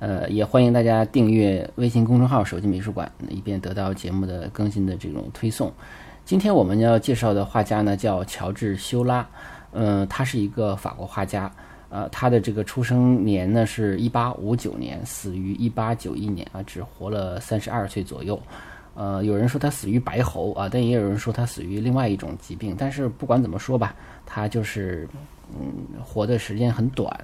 呃，也欢迎大家订阅微信公众号“手机美术馆”，以便得到节目的更新的这种推送。今天我们要介绍的画家呢，叫乔治·修拉。嗯，他是一个法国画家。呃，他的这个出生年呢是1859年，死于1891年啊，只活了32岁左右。呃，有人说他死于白喉啊，但也有人说他死于另外一种疾病。但是不管怎么说吧，他就是嗯，活的时间很短。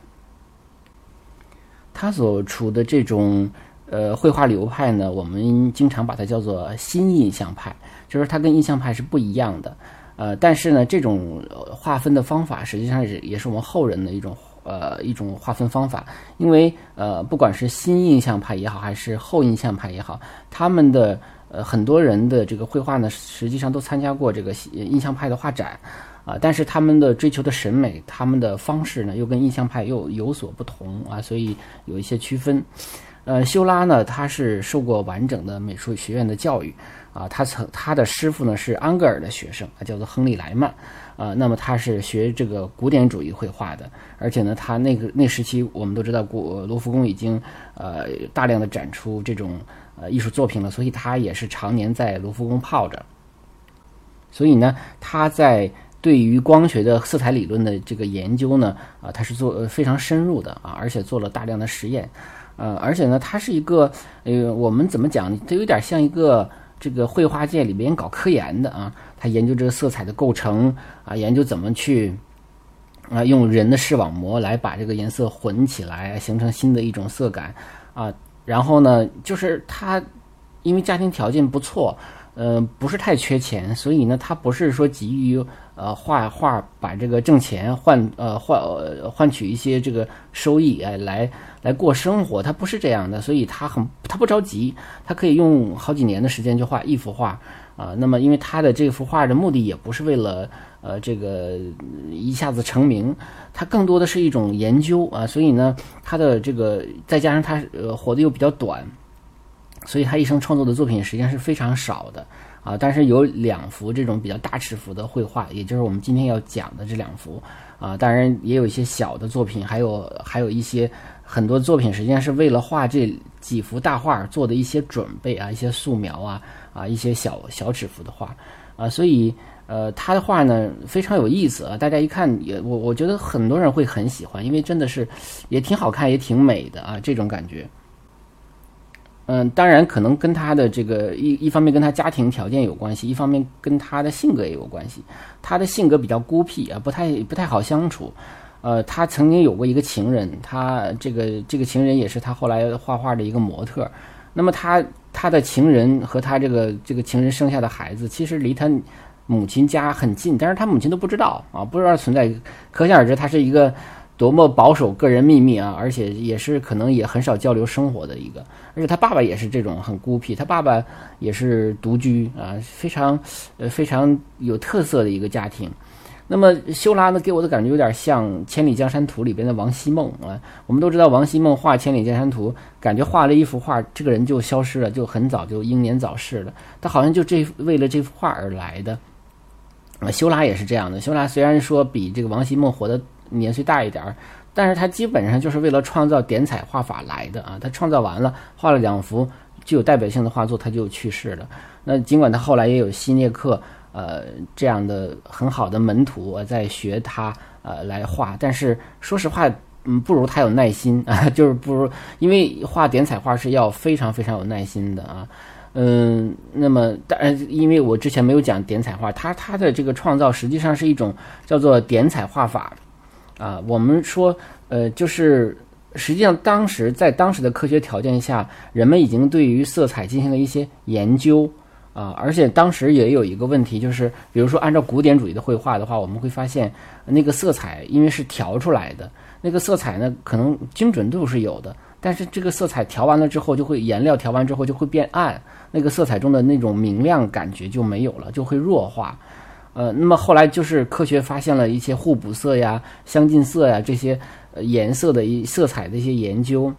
他所处的这种呃绘画流派呢，我们经常把它叫做新印象派，就是它跟印象派是不一样的。呃，但是呢，这种划分的方法实际上是也是我们后人的一种呃一种划分方法。因为呃，不管是新印象派也好，还是后印象派也好，他们的呃很多人的这个绘画呢，实际上都参加过这个印象派的画展。啊，但是他们的追求的审美，他们的方式呢，又跟印象派又有所不同啊，所以有一些区分。呃，修拉呢，他是受过完整的美术学院的教育啊，他曾他的师傅呢是安格尔的学生，叫做亨利莱曼啊，那么他是学这个古典主义绘画的，而且呢，他那个那时期我们都知道，古罗浮宫已经呃大量的展出这种呃艺术作品了，所以他也是常年在罗浮宫泡着，所以呢，他在。对于光学的色彩理论的这个研究呢，啊，他是做非常深入的啊，而且做了大量的实验，呃，而且呢，他是一个呃，我们怎么讲，他有点像一个这个绘画界里边搞科研的啊，他研究这个色彩的构成啊，研究怎么去啊，用人的视网膜来把这个颜色混起来，形成新的一种色感啊，然后呢，就是他因为家庭条件不错。呃，不是太缺钱，所以呢，他不是说急于呃画画把这个挣钱换呃换换取一些这个收益哎来来过生活，他不是这样的，所以他很他不着急，他可以用好几年的时间就画一幅画啊。那么，因为他的这幅画的目的也不是为了呃这个一下子成名，他更多的是一种研究啊。所以呢，他的这个再加上他呃活的又比较短。所以他一生创作的作品实际上是非常少的啊，但是有两幅这种比较大尺幅的绘画，也就是我们今天要讲的这两幅啊，当然也有一些小的作品，还有还有一些很多作品实际上是为了画这几幅大画做的一些准备啊，一些素描啊啊，一些小小尺幅的画啊，所以呃，他的画呢非常有意思啊，大家一看也我我觉得很多人会很喜欢，因为真的是也挺好看，也挺美的啊，这种感觉。嗯，当然可能跟他的这个一一方面跟他家庭条件有关系，一方面跟他的性格也有关系。他的性格比较孤僻啊，不太不太好相处。呃，他曾经有过一个情人，他这个这个情人也是他后来画画的一个模特。那么他他的情人和他这个这个情人生下的孩子，其实离他母亲家很近，但是他母亲都不知道啊，不知道存在。可想而知，他是一个。多么保守个人秘密啊！而且也是可能也很少交流生活的一个，而且他爸爸也是这种很孤僻，他爸爸也是独居啊，非常呃非常有特色的一个家庭。那么修拉呢，给我的感觉有点像《千里江山图》里边的王希孟啊。我们都知道王希孟画《千里江山图》，感觉画了一幅画，这个人就消失了，就很早就英年早逝了。他好像就这为了这幅画而来的。啊，修拉也是这样的。修拉虽然说比这个王希孟活得。年岁大一点儿，但是他基本上就是为了创造点彩画法来的啊。他创造完了，画了两幅具有代表性的画作，他就去世了。那尽管他后来也有希涅克呃这样的很好的门徒在学他呃来画，但是说实话，嗯，不如他有耐心啊，就是不如，因为画点彩画是要非常非常有耐心的啊。嗯，那么当然，因为我之前没有讲点彩画，他他的这个创造实际上是一种叫做点彩画法。啊，我们说，呃，就是实际上当时在当时的科学条件下，人们已经对于色彩进行了一些研究啊，而且当时也有一个问题，就是比如说按照古典主义的绘画的话，我们会发现那个色彩因为是调出来的，那个色彩呢可能精准度是有的，但是这个色彩调完了之后，就会颜料调完之后就会变暗，那个色彩中的那种明亮感觉就没有了，就会弱化。呃，那么后来就是科学发现了一些互补色呀、相近色呀这些颜色的一色彩的一些研究。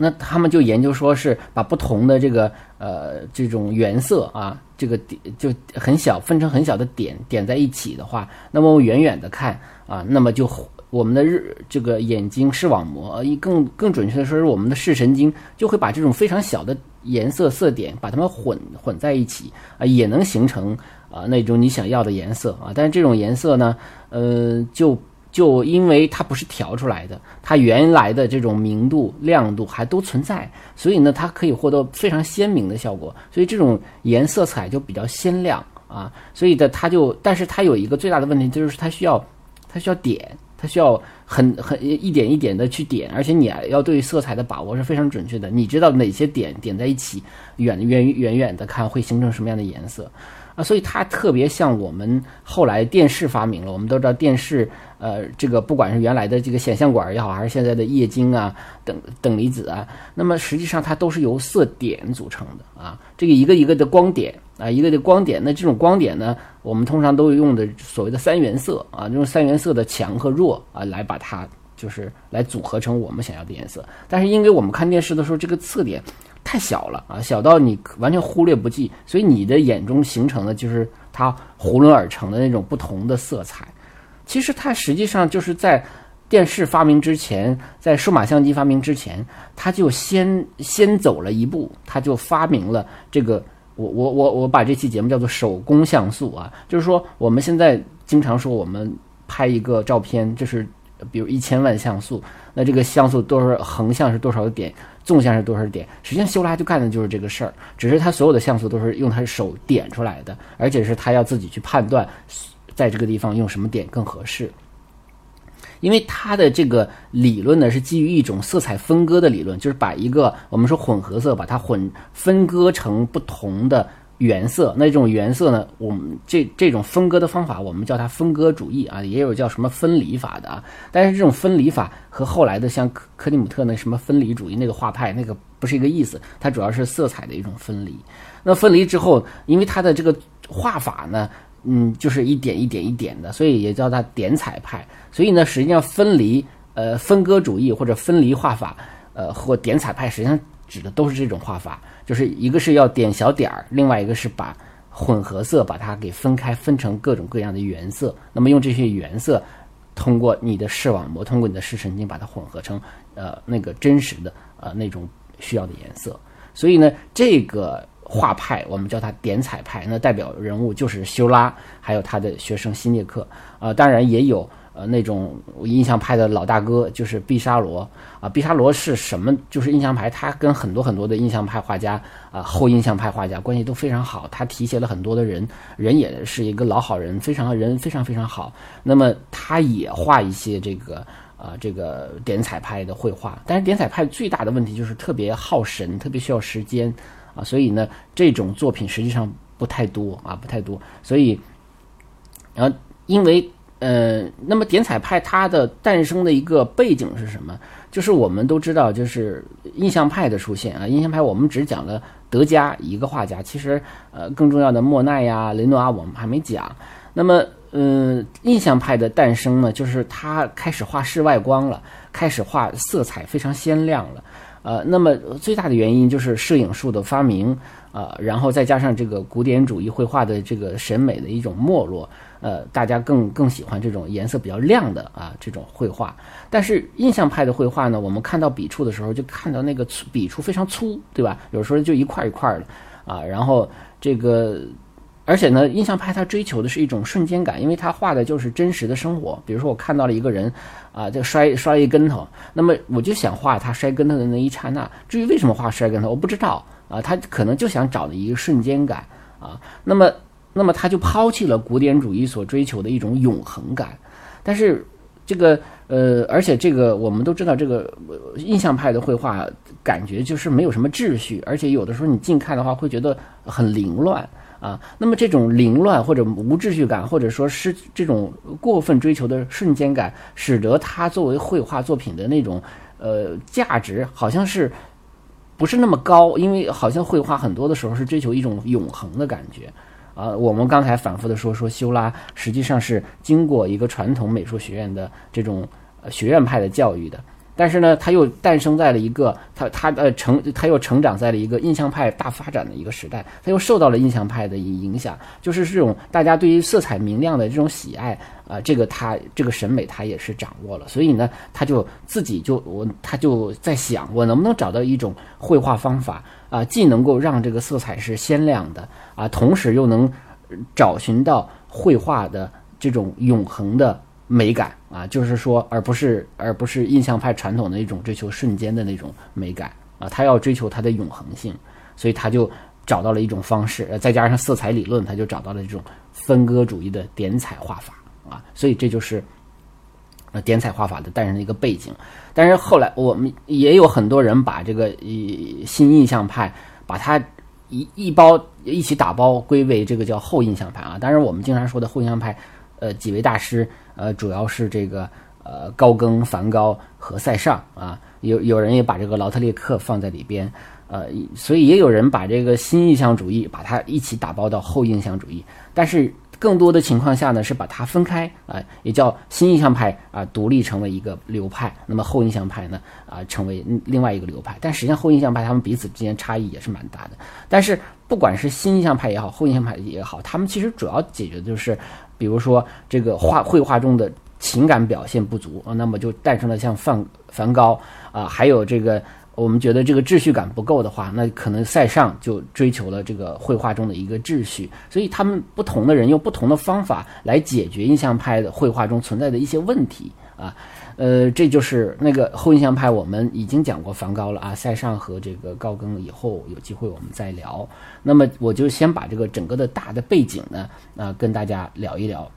那他们就研究说是把不同的这个呃这种原色啊，这个点就很小，分成很小的点点在一起的话，那么远远的看啊，那么就我们的日这个眼睛视网膜，一更更准确的说是我们的视神经就会把这种非常小的颜色色点把它们混混在一起啊，也能形成啊那种你想要的颜色啊，但是这种颜色呢，呃就。就因为它不是调出来的，它原来的这种明度、亮度还都存在，所以呢，它可以获得非常鲜明的效果。所以这种颜色彩就比较鲜亮啊。所以的它就，但是它有一个最大的问题，就是它需要，它需要点，它需要很很一点一点的去点，而且你要对色彩的把握是非常准确的。你知道哪些点点在一起，远远远远的看会形成什么样的颜色。啊，所以它特别像我们后来电视发明了。我们都知道电视，呃，这个不管是原来的这个显像管也好，还是现在的液晶啊、等等离子啊，那么实际上它都是由色点组成的啊。这个一个一个的光点啊，一个的光点。那这种光点呢，我们通常都用的所谓的三原色啊，用三原色的强和弱啊，来把它就是来组合成我们想要的颜色。但是因为我们看电视的时候，这个色点。太小了啊，小到你完全忽略不计，所以你的眼中形成的就是它囫囵而成的那种不同的色彩。其实它实际上就是在电视发明之前，在数码相机发明之前，它就先先走了一步，它就发明了这个。我我我我把这期节目叫做手工像素啊，就是说我们现在经常说我们拍一个照片，就是比如一千万像素，那这个像素多少横向是多少点？纵向是多少点？实际上，修拉就干的就是这个事儿，只是他所有的像素都是用他手点出来的，而且是他要自己去判断，在这个地方用什么点更合适。因为他的这个理论呢，是基于一种色彩分割的理论，就是把一个我们说混合色，把它混分割成不同的。原色，那这种原色呢？我们这这种分割的方法，我们叫它分割主义啊，也有叫什么分离法的啊。但是这种分离法和后来的像克克里姆特那什么分离主义那个画派那个不是一个意思，它主要是色彩的一种分离。那分离之后，因为它的这个画法呢，嗯，就是一点一点一点的，所以也叫它点彩派。所以呢，实际上分离呃分割主义或者分离画法呃或点彩派，实际上指的都是这种画法。就是一个是要点小点儿，另外一个是把混合色把它给分开，分成各种各样的原色。那么用这些原色，通过你的视网膜，通过你的视神经，把它混合成呃那个真实的呃那种需要的颜色。所以呢，这个画派我们叫它点彩派，那代表人物就是修拉，还有他的学生新涅克啊，当然也有。呃，那种印象派的老大哥就是毕沙罗啊。毕沙罗是什么？就是印象派，他跟很多很多的印象派画家啊，后印象派画家关系都非常好。他提携了很多的人，人也是一个老好人，非常人非常非常好。那么他也画一些这个啊，这个点彩派的绘画。但是点彩派最大的问题就是特别耗神，特别需要时间啊。所以呢，这种作品实际上不太多啊，不太多。所以，然后因为。呃，那么点彩派它的诞生的一个背景是什么？就是我们都知道，就是印象派的出现啊。印象派我们只讲了德加一个画家，其实呃更重要的莫奈呀、雷诺阿我们还没讲。那么，呃，印象派的诞生呢，就是他开始画室外光了，开始画色彩非常鲜亮了。呃，那么最大的原因就是摄影术的发明啊，然后再加上这个古典主义绘画的这个审美的一种没落。呃，大家更更喜欢这种颜色比较亮的啊，这种绘画。但是印象派的绘画呢，我们看到笔触的时候，就看到那个粗笔触非常粗，对吧？有时候就一块一块的啊。然后这个，而且呢，印象派它追求的是一种瞬间感，因为他画的就是真实的生活。比如说，我看到了一个人啊，就摔摔一跟头，那么我就想画他摔跟头的那一刹那。至于为什么画摔跟头，我不知道啊。他可能就想找的一个瞬间感啊。那么。那么他就抛弃了古典主义所追求的一种永恒感，但是这个呃，而且这个我们都知道，这个印象派的绘画感觉就是没有什么秩序，而且有的时候你近看的话会觉得很凌乱啊。那么这种凌乱或者无秩序感，或者说是这种过分追求的瞬间感，使得他作为绘画作品的那种呃价值好像是不是那么高，因为好像绘画很多的时候是追求一种永恒的感觉。啊，我们刚才反复的说说修拉，实际上是经过一个传统美术学院的这种学院派的教育的。但是呢，他又诞生在了一个他他呃成他又成长在了一个印象派大发展的一个时代，他又受到了印象派的影响，就是这种大家对于色彩明亮的这种喜爱啊，这个他这个审美他也是掌握了，所以呢，他就自己就我他就在想，我能不能找到一种绘画方法啊，既能够让这个色彩是鲜亮的啊，同时又能找寻到绘画的这种永恒的。美感啊，就是说，而不是而不是印象派传统的一种追求瞬间的那种美感啊，他要追求它的永恒性，所以他就找到了一种方式，再加上色彩理论，他就找到了这种分割主义的点彩画法啊，所以这就是呃点彩画法的诞生的一个背景。但是后来我们也有很多人把这个新印象派把它一一包一起打包归为这个叫后印象派啊，当然我们经常说的后印象派，呃几位大师。呃，主要是这个呃高更、梵高和塞尚啊，有有人也把这个劳特列克放在里边，呃，所以也有人把这个新印象主义把它一起打包到后印象主义，但是更多的情况下呢是把它分开啊，也叫新印象派啊独立成为一个流派，那么后印象派呢啊成为另外一个流派，但实际上后印象派他们彼此之间差异也是蛮大的，但是不管是新印象派也好，后印象派也好，他们其实主要解决的就是。比如说，这个画绘画中的情感表现不足啊，那么就诞生了像梵梵高啊，还有这个我们觉得这个秩序感不够的话，那可能塞尚就追求了这个绘画中的一个秩序。所以他们不同的人用不同的方法来解决印象派的绘画中存在的一些问题啊。呃这就是那个后印象派，我们已经讲过梵高了啊，塞尚和这个高更以后有机会我们再聊。那么我就先把这个整个的大的背景呢，啊，跟大家聊一聊。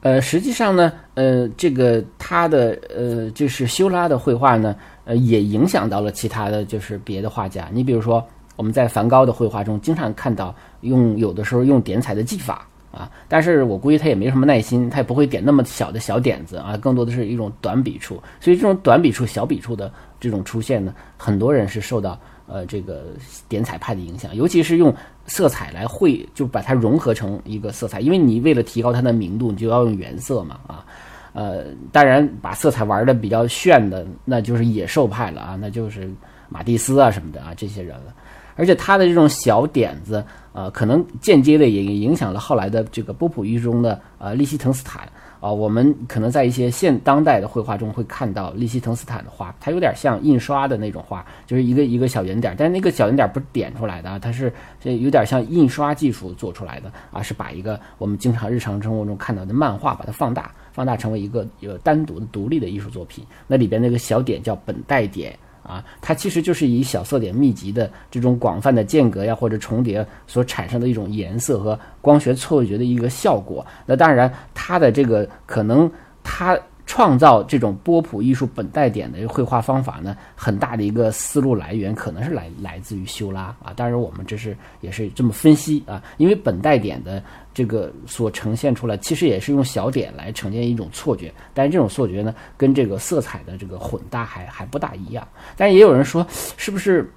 呃，实际上呢，呃，这个他的呃，就是修拉的绘画呢，呃，也影响到了其他的就是别的画家。你比如说，我们在梵高的绘画中经常看到用有的时候用点彩的技法。啊，但是我估计他也没什么耐心，他也不会点那么小的小点子啊，更多的是一种短笔触。所以这种短笔触、小笔触的这种出现呢，很多人是受到呃这个点彩派的影响，尤其是用色彩来绘，就把它融合成一个色彩。因为你为了提高它的明度，你就要用原色嘛啊，呃，当然把色彩玩的比较炫的，那就是野兽派了啊，那就是马蒂斯啊什么的啊这些人了。而且他的这种小点子，呃，可能间接的也影响了后来的这个波普艺术中的呃利希滕斯坦啊。我们可能在一些现当代的绘画中会看到利希滕斯坦的画，它有点像印刷的那种画，就是一个一个小圆点，但那个小圆点不是点出来的啊，它是有点像印刷技术做出来的啊，是把一个我们经常日常生活中看到的漫画把它放大，放大成为一个有单独的独立的艺术作品。那里边那个小点叫本带点。啊，它其实就是以小色点密集的这种广泛的间隔呀或者重叠所产生的一种颜色和光学错觉的一个效果。那当然，它的这个可能它。创造这种波普艺术本带点的绘画方法呢，很大的一个思路来源可能是来来自于修拉啊。当然，我们这是也是这么分析啊，因为本带点的这个所呈现出来，其实也是用小点来呈现一种错觉，但是这种错觉呢，跟这个色彩的这个混搭还还不大一样。但也有人说，是不是？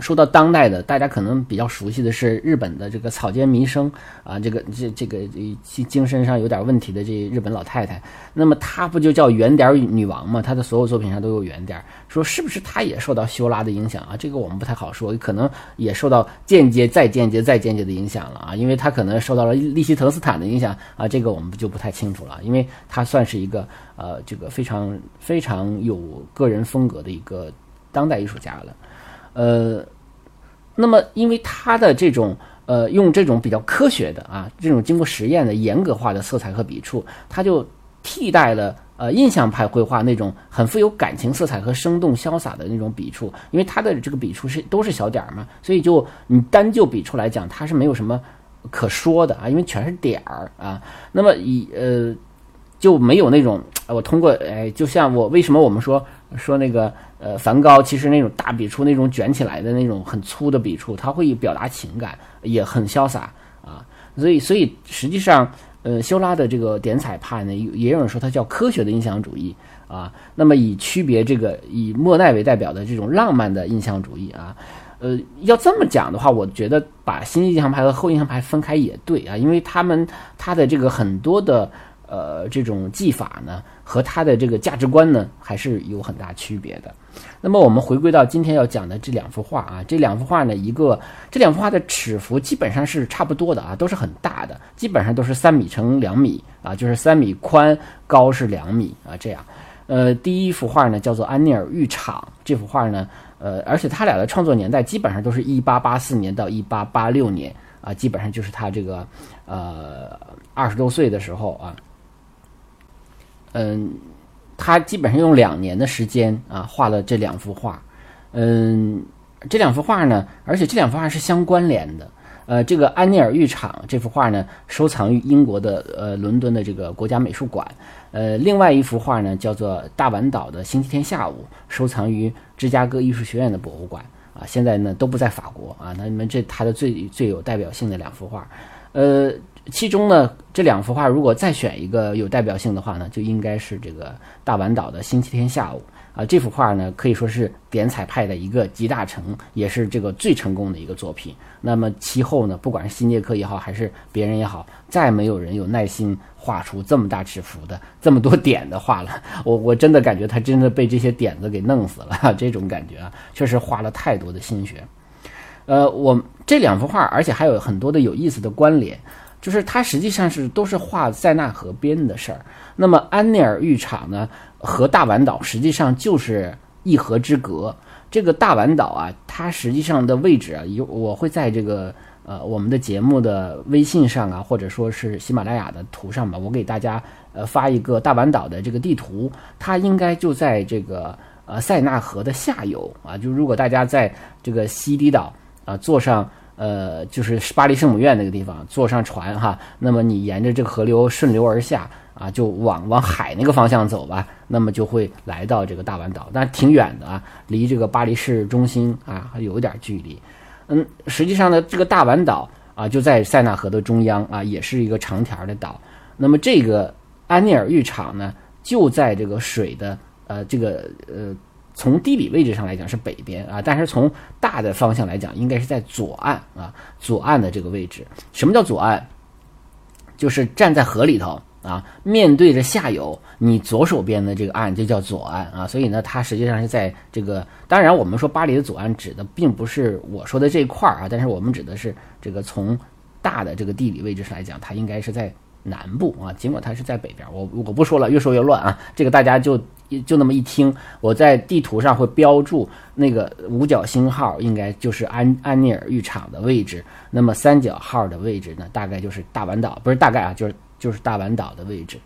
说到当代的，大家可能比较熟悉的是日本的这个草间弥生啊，这个这这个精精神上有点问题的这日本老太太，那么她不就叫圆点女王吗？她的所有作品上都有圆点，说是不是她也受到修拉的影响啊？这个我们不太好说，可能也受到间接、再间接、再间接的影响了啊，因为她可能受到了利希滕斯坦的影响啊，这个我们就不太清楚了，因为她算是一个呃这个非常非常有个人风格的一个当代艺术家了。呃，那么因为他的这种呃，用这种比较科学的啊，这种经过实验的严格化的色彩和笔触，他就替代了呃印象派绘画那种很富有感情色彩和生动潇洒的那种笔触。因为他的这个笔触是都是小点儿嘛，所以就你单就笔触来讲，它是没有什么可说的啊，因为全是点儿啊。那么以呃就没有那种我通过哎，就像我为什么我们说说那个。呃，梵高其实那种大笔触，那种卷起来的那种很粗的笔触，他会表达情感，也很潇洒啊。所以，所以实际上，呃，修拉的这个点彩派呢，也有人说它叫科学的印象主义啊。那么以区别这个以莫奈为代表的这种浪漫的印象主义啊，呃，要这么讲的话，我觉得把新印象派和后印象派分开也对啊，因为他们他的这个很多的呃这种技法呢，和他的这个价值观呢，还是有很大区别的。那么我们回归到今天要讲的这两幅画啊，这两幅画呢，一个这两幅画的尺幅基本上是差不多的啊，都是很大的，基本上都是三米乘两米啊，就是三米宽，高是两米啊，这样。呃，第一幅画呢叫做《安尼尔浴场》，这幅画呢，呃，而且他俩的创作年代基本上都是一八八四年到一八八六年啊，基本上就是他这个呃二十多岁的时候啊，嗯。他基本上用两年的时间啊画了这两幅画，嗯，这两幅画呢，而且这两幅画是相关联的。呃，这个安尼尔浴场这幅画呢，收藏于英国的呃伦敦的这个国家美术馆。呃，另外一幅画呢，叫做大碗岛的星期天下午，收藏于芝加哥艺术学院的博物馆。啊，现在呢都不在法国啊。那你们这他的最最有代表性的两幅画，呃。其中呢，这两幅画如果再选一个有代表性的话呢，就应该是这个大碗岛的星期天下午啊。这幅画呢，可以说是点彩派的一个集大成，也是这个最成功的一个作品。那么其后呢，不管是新杰克也好，还是别人也好，再没有人有耐心画出这么大尺幅的这么多点的画了。我我真的感觉他真的被这些点子给弄死了，这种感觉啊，确实花了太多的心血。呃，我这两幅画，而且还有很多的有意思的关联。就是它实际上是都是画塞纳河边的事儿。那么安内尔浴场呢，和大碗岛实际上就是一河之隔。这个大碗岛啊，它实际上的位置啊，有我会在这个呃我们的节目的微信上啊，或者说是喜马拉雅的图上吧，我给大家呃发一个大碗岛的这个地图，它应该就在这个呃塞纳河的下游啊。就如果大家在这个西堤岛啊坐上。呃，就是巴黎圣母院那个地方，坐上船哈，那么你沿着这个河流顺流而下啊，就往往海那个方向走吧，那么就会来到这个大碗岛，但挺远的啊，离这个巴黎市中心啊还有一点距离。嗯，实际上呢，这个大碗岛啊就在塞纳河的中央啊，也是一个长条的岛。那么这个安尼尔浴场呢，就在这个水的呃这个呃。从地理位置上来讲是北边啊，但是从大的方向来讲，应该是在左岸啊，左岸的这个位置。什么叫左岸？就是站在河里头啊，面对着下游，你左手边的这个岸就叫左岸啊。所以呢，它实际上是在这个。当然，我们说巴黎的左岸指的并不是我说的这一块儿啊，但是我们指的是这个从大的这个地理位置上来讲，它应该是在南部啊，尽管它是在北边。我我不说了，越说越乱啊，这个大家就。就那么一听，我在地图上会标注那个五角星号，应该就是安安尼尔浴场的位置。那么三角号的位置呢，大概就是大碗岛，不是大概啊，就是就是大碗岛的位置。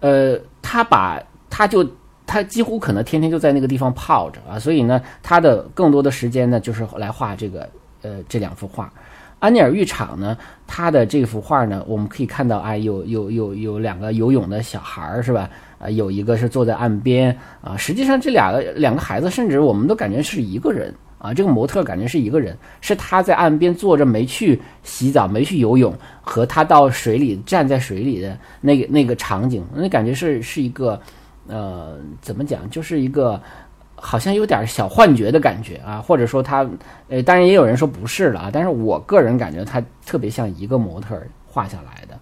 呃，他把他就他几乎可能天天就在那个地方泡着啊，所以呢，他的更多的时间呢，就是来画这个呃这两幅画。安尼尔浴场呢，他的这幅画呢，我们可以看到，哎，有有有有两个游泳的小孩儿，是吧？啊，有一个是坐在岸边啊，实际上这两个两个孩子，甚至我们都感觉是一个人啊。这个模特感觉是一个人，是他在岸边坐着没去洗澡、没去游泳，和他到水里站在水里的那个那个场景，那感觉是是一个，呃，怎么讲，就是一个好像有点小幻觉的感觉啊，或者说他，呃，当然也有人说不是了啊，但是我个人感觉他特别像一个模特画下来的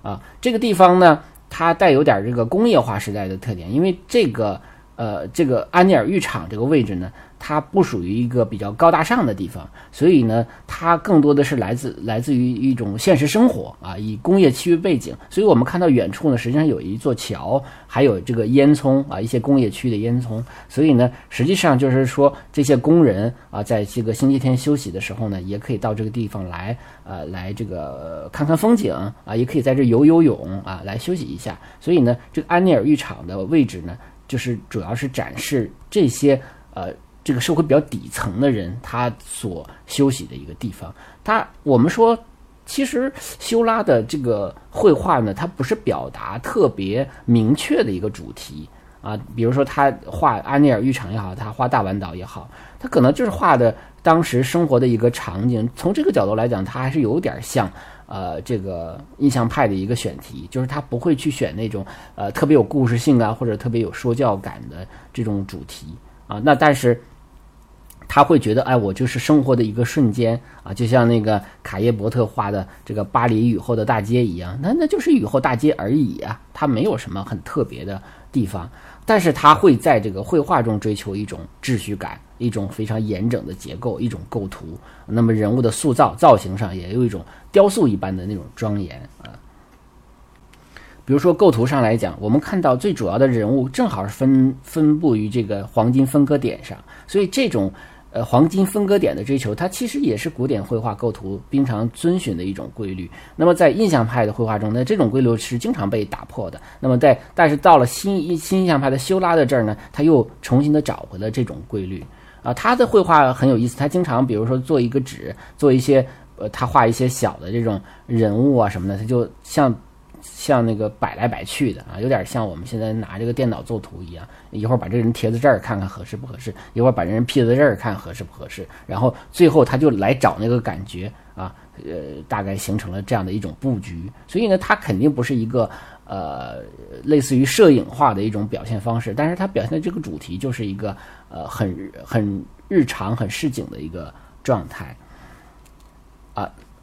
啊。这个地方呢。它带有点这个工业化时代的特点，因为这个呃，这个安尼尔浴场这个位置呢。它不属于一个比较高大上的地方，所以呢，它更多的是来自来自于一种现实生活啊，以工业区域背景。所以我们看到远处呢，实际上有一座桥，还有这个烟囱啊，一些工业区的烟囱。所以呢，实际上就是说，这些工人啊，在这个星期天休息的时候呢，也可以到这个地方来，呃，来这个看看风景啊，也可以在这游游泳啊，来休息一下。所以呢，这个安尼尔浴场的位置呢，就是主要是展示这些呃。这个社会比较底层的人，他所休息的一个地方。他我们说，其实修拉的这个绘画呢，它不是表达特别明确的一个主题啊。比如说他画安尼尔浴场也好，他画大碗岛也好，他可能就是画的当时生活的一个场景。从这个角度来讲，他还是有点像呃这个印象派的一个选题，就是他不会去选那种呃特别有故事性啊或者特别有说教感的这种主题啊。那但是他会觉得，哎，我就是生活的一个瞬间啊，就像那个卡耶伯特画的这个巴黎雨后的大街一样，那那就是雨后大街而已啊，它没有什么很特别的地方。但是他会在这个绘画中追求一种秩序感，一种非常严整的结构，一种构图。那么人物的塑造造型上也有一种雕塑一般的那种庄严啊。比如说构图上来讲，我们看到最主要的人物正好是分分布于这个黄金分割点上，所以这种。呃，黄金分割点的追求，它其实也是古典绘画构图经常遵循的一种规律。那么在印象派的绘画中，那这种规律是经常被打破的。那么在但是到了新新印象派的修拉的这儿呢，他又重新的找回了这种规律。啊，他的绘画很有意思，他经常比如说做一个纸，做一些呃，他画一些小的这种人物啊什么的，他就像。像那个摆来摆去的啊，有点像我们现在拿这个电脑作图一样，一会儿把这人贴在这儿看看合适不合适，一会儿把这人 P 在这儿看合适不合适，然后最后他就来找那个感觉啊，呃，大概形成了这样的一种布局。所以呢，它肯定不是一个呃类似于摄影化的一种表现方式，但是它表现的这个主题就是一个呃很很日常、很市井的一个状态。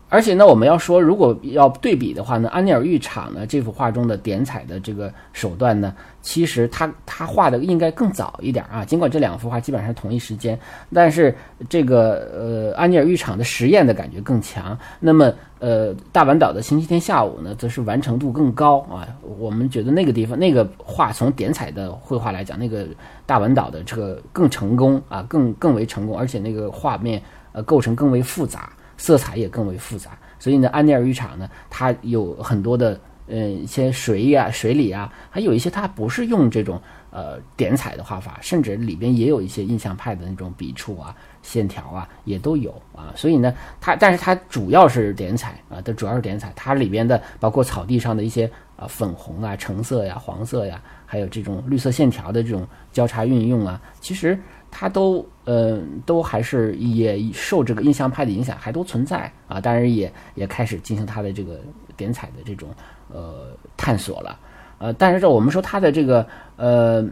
而且呢，我们要说，如果要对比的话呢，安尼尔浴场呢这幅画中的点彩的这个手段呢，其实他他画的应该更早一点啊。尽管这两幅画基本上同一时间，但是这个呃安尼尔浴场的实验的感觉更强。那么呃大阪岛的星期天下午呢，则是完成度更高啊。我们觉得那个地方那个画从点彩的绘画来讲，那个大阪岛的这个更成功啊，更更为成功，而且那个画面呃构成更为复杂。色彩也更为复杂，所以呢，安尼尔浴场呢，它有很多的呃一些水呀、水里啊，还有一些它不是用这种呃点彩的画法，甚至里边也有一些印象派的那种笔触啊、线条啊，也都有啊。所以呢，它但是它主要是点彩啊，它主要是点彩，它里边的包括草地上的一些啊粉红啊、橙色呀、黄色呀，还有这种绿色线条的这种交叉运用啊，其实。它都呃都还是也受这个印象派的影响，还都存在啊。当然也也开始进行它的这个点彩的这种呃探索了，呃，但是这我们说它的这个呃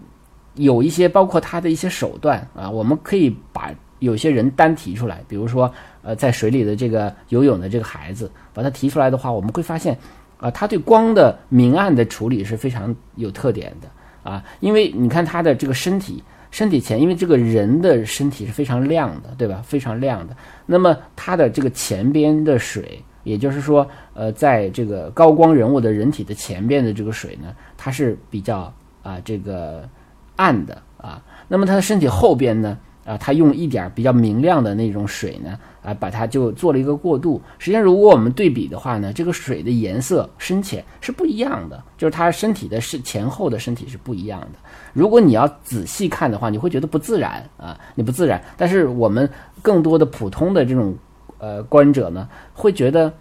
有一些包括它的一些手段啊，我们可以把有些人单提出来，比如说呃在水里的这个游泳的这个孩子，把它提出来的话，我们会发现啊，他对光的明暗的处理是非常有特点的啊，因为你看他的这个身体。身体前，因为这个人的身体是非常亮的，对吧？非常亮的。那么它的这个前边的水，也就是说，呃，在这个高光人物的人体的前边的这个水呢，它是比较啊这个暗的啊。那么它的身体后边呢？啊，他用一点比较明亮的那种水呢，啊，把它就做了一个过渡。实际上，如果我们对比的话呢，这个水的颜色深浅是不一样的，就是他身体的是前后的身体是不一样的。如果你要仔细看的话，你会觉得不自然啊，你不自然。但是我们更多的普通的这种呃观者呢，会觉得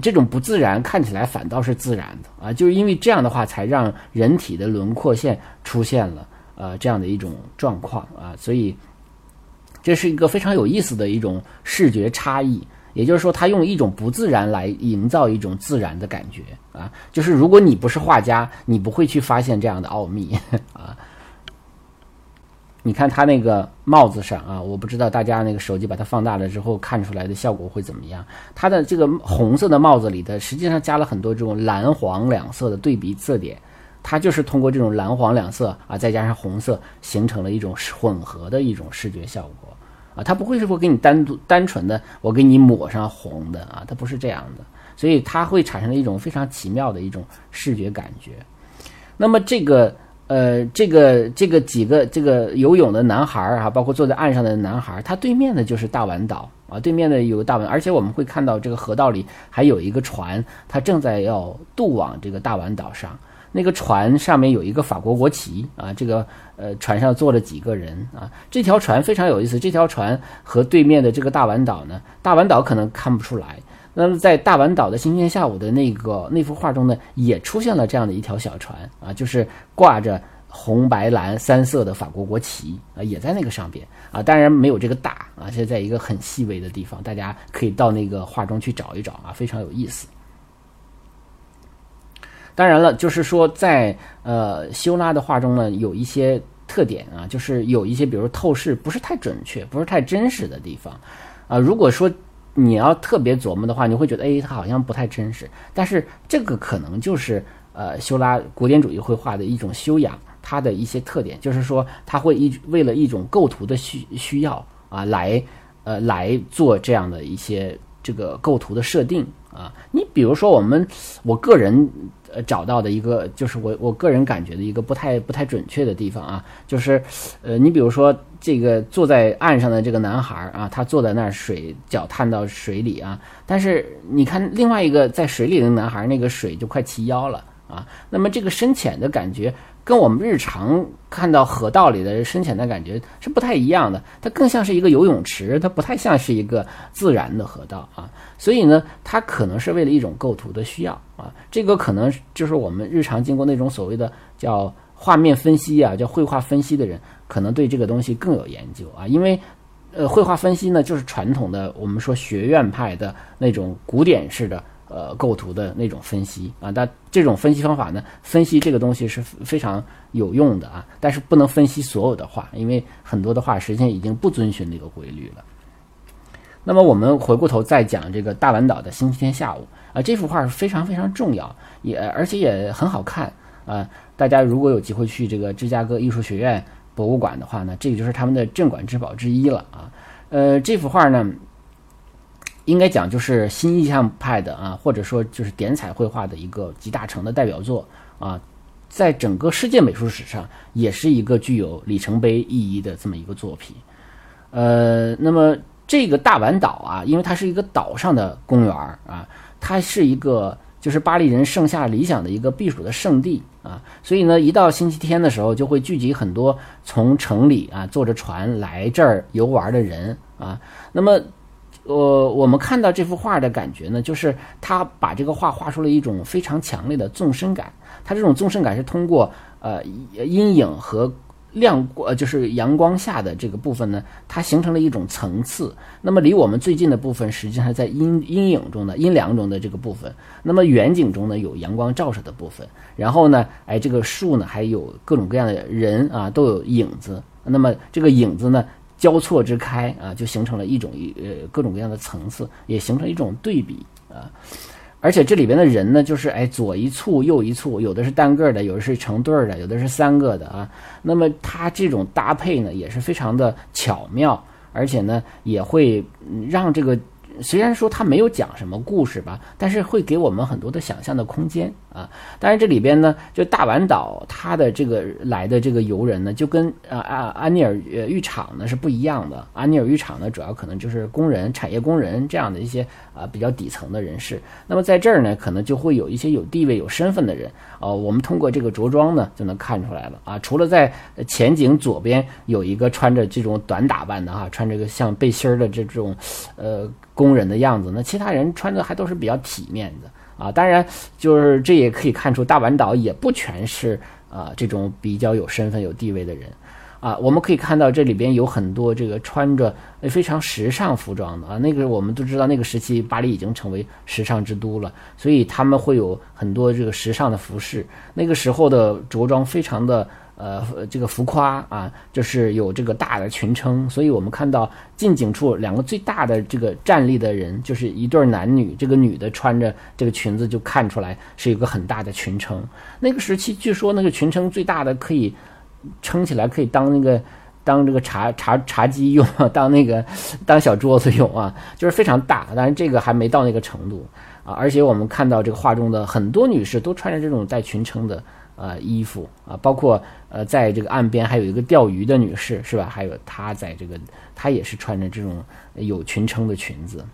这种不自然看起来反倒是自然的啊，就是因为这样的话才让人体的轮廓线出现了呃这样的一种状况啊，所以。这是一个非常有意思的一种视觉差异，也就是说，他用一种不自然来营造一种自然的感觉啊。就是如果你不是画家，你不会去发现这样的奥秘 啊。你看他那个帽子上啊，我不知道大家那个手机把它放大了之后看出来的效果会怎么样。他的这个红色的帽子里的实际上加了很多这种蓝黄两色的对比色点。它就是通过这种蓝黄两色啊，再加上红色，形成了一种混合的一种视觉效果啊。它不会是说给你单独单纯的我给你抹上红的啊，它不是这样的，所以它会产生了一种非常奇妙的一种视觉感觉。那么这个呃，这个这个几个这个游泳的男孩儿啊，包括坐在岸上的男孩儿，他对面的就是大碗岛啊，对面的有大碗，而且我们会看到这个河道里还有一个船，它正在要渡往这个大碗岛上。那个船上面有一个法国国旗啊，这个呃船上坐了几个人啊。这条船非常有意思，这条船和对面的这个大丸岛呢，大丸岛可能看不出来。那么在大丸岛的星期天下午的那个那幅画中呢，也出现了这样的一条小船啊，就是挂着红白蓝三色的法国国旗啊，也在那个上边啊。当然没有这个大啊，是在一个很细微的地方，大家可以到那个画中去找一找啊，非常有意思。当然了，就是说在呃修拉的画中呢，有一些特点啊，就是有一些比如透视不是太准确、不是太真实的地方啊。如果说你要特别琢磨的话，你会觉得哎，它好像不太真实。但是这个可能就是呃修拉古典主义绘画的一种修养，它的一些特点，就是说它会一为了一种构图的需需要啊来。呃，来做这样的一些这个构图的设定啊，你比如说我们我个人呃找到的一个，就是我我个人感觉的一个不太不太准确的地方啊，就是呃，你比如说这个坐在岸上的这个男孩啊，他坐在那儿，水脚探到水里啊，但是你看另外一个在水里的男孩，那个水就快齐腰了啊，那么这个深浅的感觉。跟我们日常看到河道里的深浅的感觉是不太一样的，它更像是一个游泳池，它不太像是一个自然的河道啊。所以呢，它可能是为了一种构图的需要啊。这个可能就是我们日常经过那种所谓的叫画面分析啊，叫绘画分析的人，可能对这个东西更有研究啊。因为，呃，绘画分析呢，就是传统的我们说学院派的那种古典式的。呃，构图的那种分析啊，但这种分析方法呢，分析这个东西是非常有用的啊，但是不能分析所有的画，因为很多的画实际上已经不遵循这个规律了。那么我们回过头再讲这个大丸岛的星期天下午啊，这幅画是非常非常重要，也而且也很好看啊。大家如果有机会去这个芝加哥艺术学院博物馆的话呢，这个就是他们的镇馆之宝之一了啊。呃，这幅画呢。应该讲就是新意象派的啊，或者说就是点彩绘画的一个集大成的代表作啊，在整个世界美术史上也是一个具有里程碑意义的这么一个作品。呃，那么这个大丸岛啊，因为它是一个岛上的公园啊，它是一个就是巴黎人盛夏理想的一个避暑的圣地啊，所以呢，一到星期天的时候，就会聚集很多从城里啊坐着船来这儿游玩的人啊，那么。呃，我们看到这幅画的感觉呢，就是他把这个画画出了一种非常强烈的纵深感。他这种纵深感是通过呃阴影和亮光，就是阳光下的这个部分呢，它形成了一种层次。那么离我们最近的部分，实际上在阴阴影中的阴凉中的这个部分。那么远景中呢，有阳光照射的部分。然后呢，哎，这个树呢，还有各种各样的人啊，都有影子。那么这个影子呢？交错之开啊，就形成了一种一呃各种各样的层次，也形成一种对比啊。而且这里边的人呢，就是哎左一簇右一簇，有的是单个的，有的是成对儿的，有的是三个的啊。那么它这种搭配呢，也是非常的巧妙，而且呢也会让这个。虽然说他没有讲什么故事吧，但是会给我们很多的想象的空间啊。当然这里边呢，就大丸岛它的这个来的这个游人呢，就跟啊啊安尼尔浴场呢是不一样的。安尼尔浴场呢，主要可能就是工人、产业工人这样的一些啊比较底层的人士。那么在这儿呢，可能就会有一些有地位、有身份的人哦。我们通过这个着装呢，就能看出来了啊。除了在前景左边有一个穿着这种短打扮的哈，穿着个像背心儿的这种呃。工人的样子，那其他人穿的还都是比较体面的啊。当然，就是这也可以看出大阪岛也不全是啊这种比较有身份、有地位的人啊。我们可以看到这里边有很多这个穿着非常时尚服装的啊。那个我们都知道，那个时期巴黎已经成为时尚之都了，所以他们会有很多这个时尚的服饰。那个时候的着装非常的。呃，这个浮夸啊，就是有这个大的群撑，所以我们看到近景处两个最大的这个站立的人，就是一对男女。这个女的穿着这个裙子，就看出来是一个很大的群撑。那个时期，据说那个群撑最大的可以撑起来，可以当那个当这个茶茶茶几用，当那个当小桌子用啊，就是非常大。但是这个还没到那个程度啊。而且我们看到这个画中的很多女士都穿着这种带裙撑的。呃，衣服啊，包括呃，在这个岸边还有一个钓鱼的女士，是吧？还有她在这个，她也是穿着这种有裙撑的裙子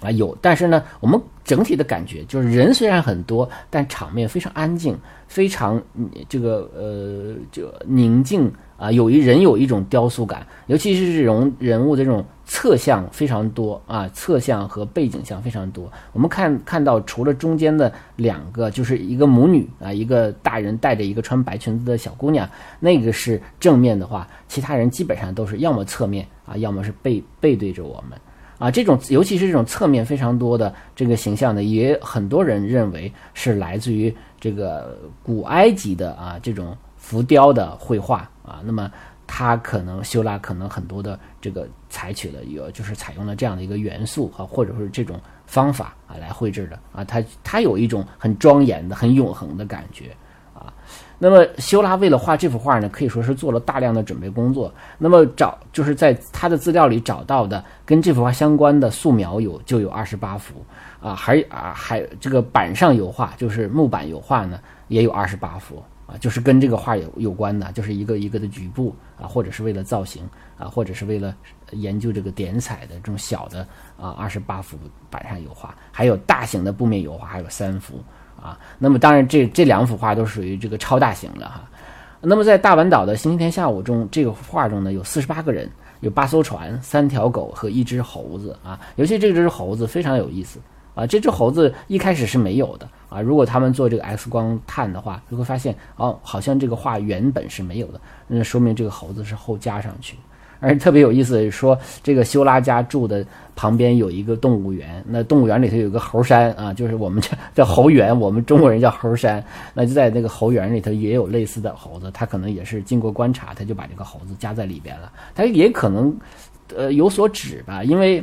啊，有。但是呢，我们整体的感觉就是人虽然很多，但场面非常安静，非常这个呃，就宁静。啊，有一人有一种雕塑感，尤其是这种人物的这种侧向非常多啊，侧向和背景像非常多。我们看看到，除了中间的两个，就是一个母女啊，一个大人带着一个穿白裙子的小姑娘，那个是正面的话，其他人基本上都是要么侧面啊，要么是背背对着我们啊，这种尤其是这种侧面非常多的这个形象呢，也很多人认为是来自于这个古埃及的啊这种浮雕的绘画啊。那么它可能修拉可能很多的这个采取了有就是采用了这样的一个元素啊，或者说是这种方法啊来绘制的啊，它它有一种很庄严的、很永恒的感觉啊。那么修拉为了画这幅画呢，可以说是做了大量的准备工作。那么找就是在他的资料里找到的跟这幅画相关的素描有就有二十八幅啊，还啊还这个板上油画就是木板油画呢也有二十八幅啊，就是跟这个画有有关的，就是一个一个的局部啊，或者是为了造型啊，或者是为了研究这个点彩的这种小的啊二十八幅板上油画，还有大型的布面油画还有三幅。啊，那么当然，这这两幅画都属于这个超大型的哈。那么在大阪岛的星期天下午中，这个画中呢有四十八个人，有八艘船、三条狗和一只猴子啊。尤其这只猴子非常有意思啊，这只猴子一开始是没有的啊。如果他们做这个 X 光探的话，就会发现哦，好像这个画原本是没有的，那说明这个猴子是后加上去。而特别有意思的是，说这个修拉家住的旁边有一个动物园，那动物园里头有个猴山啊，就是我们叫叫猴园，我们中国人叫猴山。那就在那个猴园里头也有类似的猴子，他可能也是经过观察，他就把这个猴子加在里边了。他也可能呃有所指吧，因为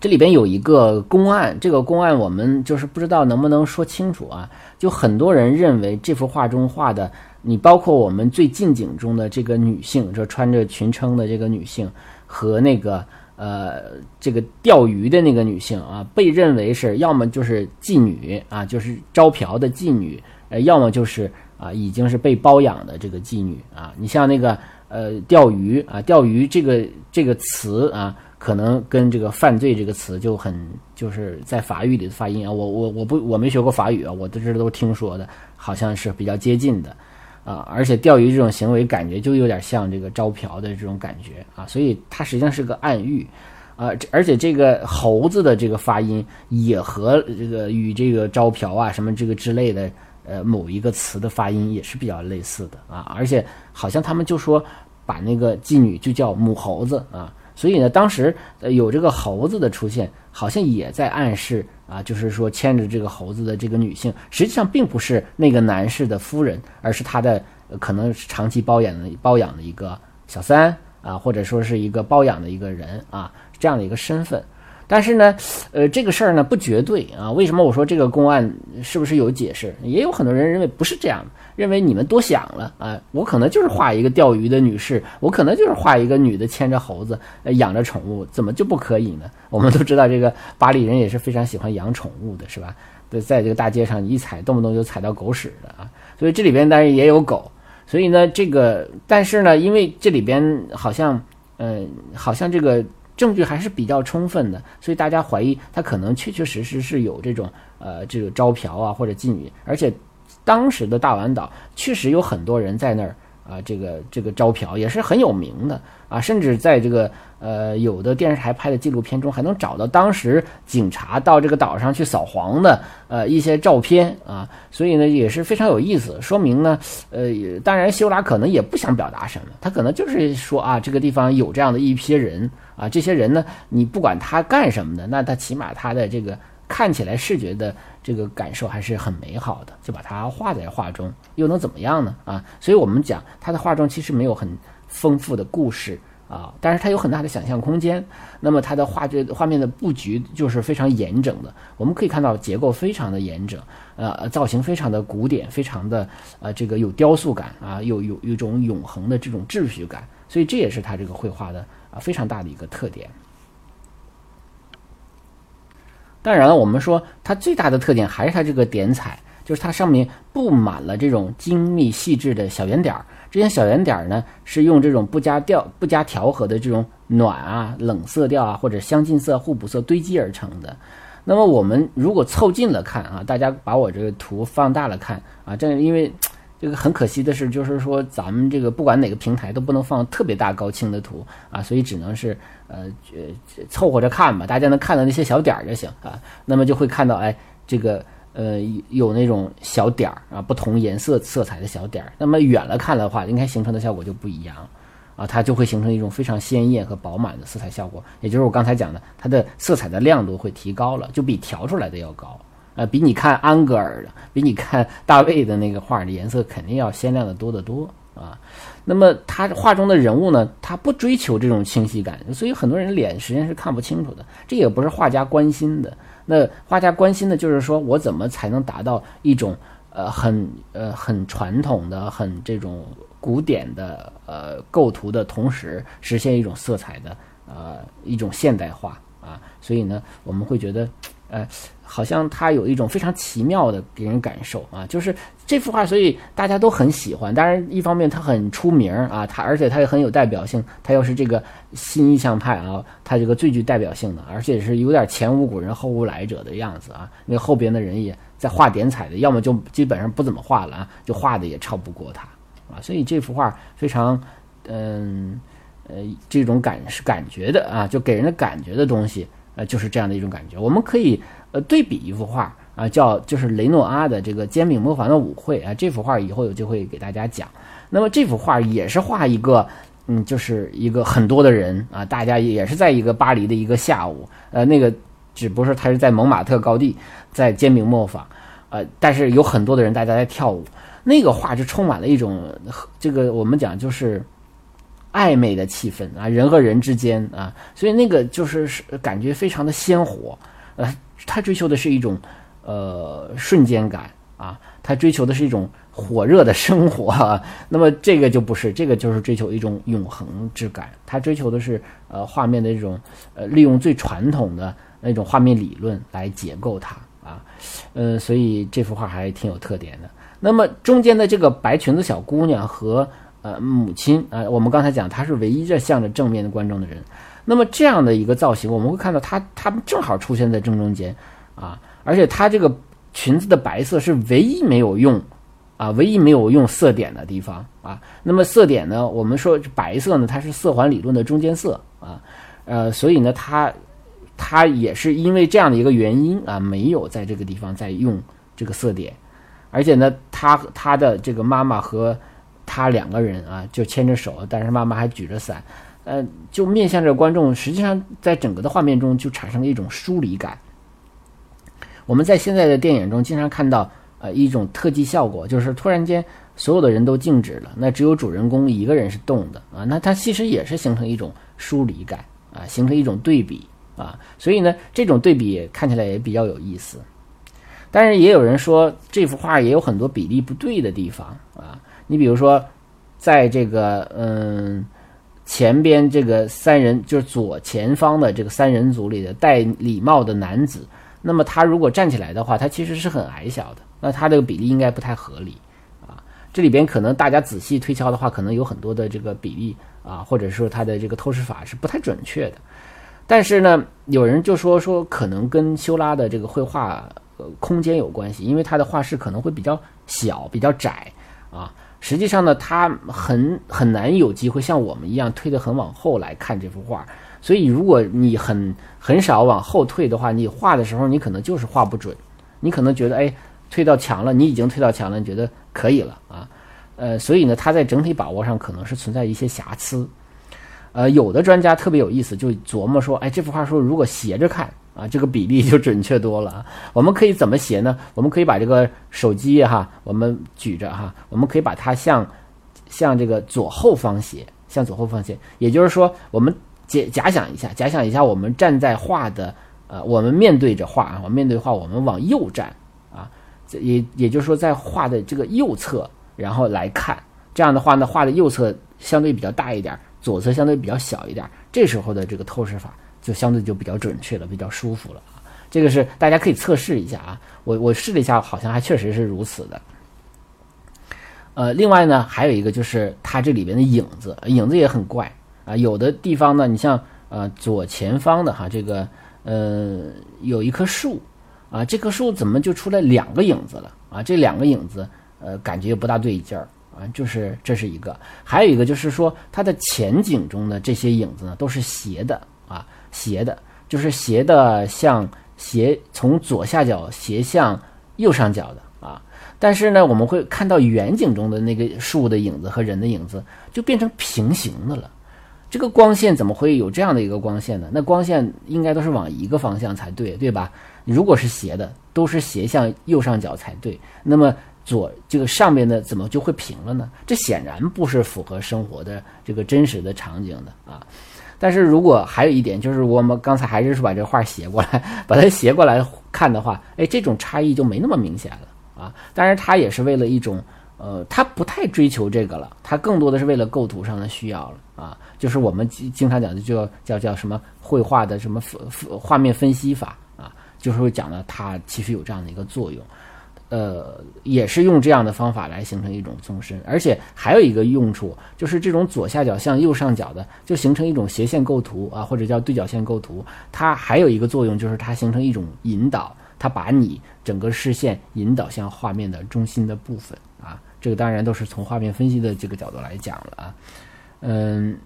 这里边有一个公案，这个公案我们就是不知道能不能说清楚啊。就很多人认为这幅画中画的。你包括我们最近景中的这个女性，就穿着裙撑的这个女性，和那个呃这个钓鱼的那个女性啊，被认为是要么就是妓女啊，就是招嫖的妓女，呃，要么就是啊已经是被包养的这个妓女啊。你像那个呃钓鱼啊，钓鱼这个这个词啊，可能跟这个犯罪这个词就很就是在法语里的发音啊，我我我不我没学过法语啊，我都这都听说的，好像是比较接近的。啊，而且钓鱼这种行为感觉就有点像这个招嫖的这种感觉啊，所以它实际上是个暗喻，啊，而且这个猴子的这个发音也和这个与这个招嫖啊什么这个之类的呃某一个词的发音也是比较类似的啊，而且好像他们就说把那个妓女就叫母猴子啊，所以呢，当时有这个猴子的出现，好像也在暗示。啊，就是说牵着这个猴子的这个女性，实际上并不是那个男士的夫人，而是他的可能是长期包养的包养的一个小三啊，或者说是一个包养的一个人啊，这样的一个身份。但是呢，呃，这个事儿呢不绝对啊。为什么我说这个公案是不是有解释？也有很多人认为不是这样，认为你们多想了啊。我可能就是画一个钓鱼的女士，我可能就是画一个女的牵着猴子，呃养着宠物，怎么就不可以呢？我们都知道，这个巴黎人也是非常喜欢养宠物的，是吧？在在这个大街上一踩，动不动就踩到狗屎的啊。所以这里边当然也有狗。所以呢，这个但是呢，因为这里边好像，嗯，好像这个。证据还是比较充分的，所以大家怀疑他可能确确实实是有这种呃这个招嫖啊或者妓女，而且当时的大丸岛确实有很多人在那儿啊这个这个招嫖也是很有名的啊，甚至在这个呃有的电视台拍的纪录片中还能找到当时警察到这个岛上去扫黄的呃一些照片啊，所以呢也是非常有意思，说明呢呃当然修拉可能也不想表达什么，他可能就是说啊这个地方有这样的一批人。啊，这些人呢，你不管他干什么的，那他起码他的这个看起来视觉的这个感受还是很美好的，就把它画在画中，又能怎么样呢？啊，所以我们讲他的画中其实没有很丰富的故事啊，但是它有很大的想象空间。那么它的画这画面的布局就是非常严整的，我们可以看到结构非常的严整，呃，造型非常的古典，非常的呃这个有雕塑感啊，有有有一种永恒的这种秩序感，所以这也是他这个绘画的。啊，非常大的一个特点。当然了，我们说它最大的特点还是它这个点彩，就是它上面布满了这种精密细致的小圆点儿。这些小圆点儿呢，是用这种不加调、不加调和的这种暖啊、冷色调啊，或者相近色、互补色堆积而成的。那么我们如果凑近了看啊，大家把我这个图放大了看啊，这因为。这个很可惜的是，就是说咱们这个不管哪个平台都不能放特别大高清的图啊，所以只能是呃呃凑合着看吧，大家能看到那些小点儿就行啊。那么就会看到，哎，这个呃有那种小点儿啊，不同颜色色彩的小点儿。那么远了看的话，应该形成的效果就不一样啊，它就会形成一种非常鲜艳和饱满的色彩效果，也就是我刚才讲的，它的色彩的亮度会提高了，就比调出来的要高，呃，比你看安格尔的，比你看大卫的那个画的颜色肯定要鲜亮的多得多啊。那么他画中的人物呢，他不追求这种清晰感，所以很多人脸实际上是看不清楚的，这也不是画家关心的。那画家关心的就是说我怎么才能达到一种呃很呃很传统的、很这种。古典的呃构图的同时，实现一种色彩的呃一种现代化啊，所以呢，我们会觉得，呃，好像他有一种非常奇妙的给人感受啊，就是这幅画，所以大家都很喜欢。当然，一方面他很出名啊，他而且他也很有代表性，他又是这个新意象派啊，他这个最具代表性的，而且是有点前无古人后无来者的样子啊。那后边的人也在画点彩的，要么就基本上不怎么画了啊，就画的也超不过他。啊，所以这幅画非常，嗯，呃，这种感是感觉的啊，就给人的感觉的东西，呃，就是这样的一种感觉。我们可以呃对比一幅画啊，叫就是雷诺阿的这个煎饼磨坊的舞会啊，这幅画以后有机会给大家讲。那么这幅画也是画一个，嗯，就是一个很多的人啊，大家也是在一个巴黎的一个下午，呃，那个只不过是他是在蒙马特高地，在煎饼磨坊，呃，但是有很多的人大家在跳舞。那个画就充满了一种这个我们讲就是暧昧的气氛啊，人和人之间啊，所以那个就是是感觉非常的鲜活，呃，他追求的是一种呃瞬间感啊，他追求的是一种火热的生活，那么这个就不是，这个就是追求一种永恒之感，他追求的是呃画面的这种呃利用最传统的那种画面理论来解构它啊，呃，所以这幅画还挺有特点的。那么中间的这个白裙子小姑娘和呃母亲啊，我们刚才讲她是唯一这向着正面的观众的人。那么这样的一个造型，我们会看到她她们正好出现在正中间啊，而且她这个裙子的白色是唯一没有用啊，唯一没有用色点的地方啊。那么色点呢，我们说白色呢，它是色环理论的中间色啊，呃，所以呢，它它也是因为这样的一个原因啊，没有在这个地方再用这个色点。而且呢，他他的这个妈妈和他两个人啊，就牵着手，但是妈妈还举着伞，呃，就面向着观众。实际上，在整个的画面中就产生了一种疏离感。我们在现在的电影中经常看到，呃，一种特技效果，就是突然间所有的人都静止了，那只有主人公一个人是动的啊，那它其实也是形成一种疏离感啊，形成一种对比啊，所以呢，这种对比看起来也比较有意思。但是也有人说这幅画也有很多比例不对的地方啊，你比如说，在这个嗯前边这个三人就是左前方的这个三人组里的戴礼帽的男子，那么他如果站起来的话，他其实是很矮小的，那他这个比例应该不太合理啊。这里边可能大家仔细推敲的话，可能有很多的这个比例啊，或者说他的这个透视法是不太准确的。但是呢，有人就说说可能跟修拉的这个绘画。呃，空间有关系，因为他的画室可能会比较小、比较窄啊。实际上呢，他很很难有机会像我们一样推得很往后来看这幅画。所以，如果你很很少往后退的话，你画的时候你可能就是画不准。你可能觉得，哎，推到墙了，你已经推到墙了，你觉得可以了啊。呃，所以呢，他在整体把握上可能是存在一些瑕疵。呃，有的专家特别有意思，就琢磨说，哎，这幅画说如果斜着看。啊，这个比例就准确多了。我们可以怎么写呢？我们可以把这个手机哈，我们举着哈，我们可以把它向向这个左后方斜，向左后方斜。也就是说，我们假假想一下，假想一下，我们站在画的呃，我们面对着画啊，我面对画，我们往右站啊，也也就是说，在画的这个右侧，然后来看，这样的话呢，画的右侧相对比较大一点，左侧相对比较小一点，这时候的这个透视法。就相对就比较准确了，比较舒服了啊。这个是大家可以测试一下啊。我我试了一下，好像还确实是如此的。呃，另外呢，还有一个就是它这里边的影子，影子也很怪啊。有的地方呢，你像呃左前方的哈，这个呃有一棵树啊，这棵树怎么就出来两个影子了啊？这两个影子呃感觉不大对劲儿啊。就是这是一个，还有一个就是说它的前景中的这些影子呢都是斜的。斜的，就是斜的向斜从左下角斜向右上角的啊。但是呢，我们会看到远景中的那个树的影子和人的影子就变成平行的了。这个光线怎么会有这样的一个光线呢？那光线应该都是往一个方向才对，对吧？如果是斜的，都是斜向右上角才对。那么左这个上面的怎么就会平了呢？这显然不是符合生活的这个真实的场景的啊。但是如果还有一点，就是我们刚才还是把这画斜过来，把它斜过来看的话，哎，这种差异就没那么明显了啊。当然，它也是为了一种。呃，他不太追求这个了，他更多的是为了构图上的需要了啊，就是我们经经常讲的叫叫叫什么绘画的什么分分画面分析法啊，就是讲的它其实有这样的一个作用，呃，也是用这样的方法来形成一种纵深，而且还有一个用处就是这种左下角向右上角的就形成一种斜线构图啊，或者叫对角线构图，它还有一个作用就是它形成一种引导，它把你整个视线引导向画面的中心的部分啊。这个当然都是从画面分析的这个角度来讲了啊，嗯，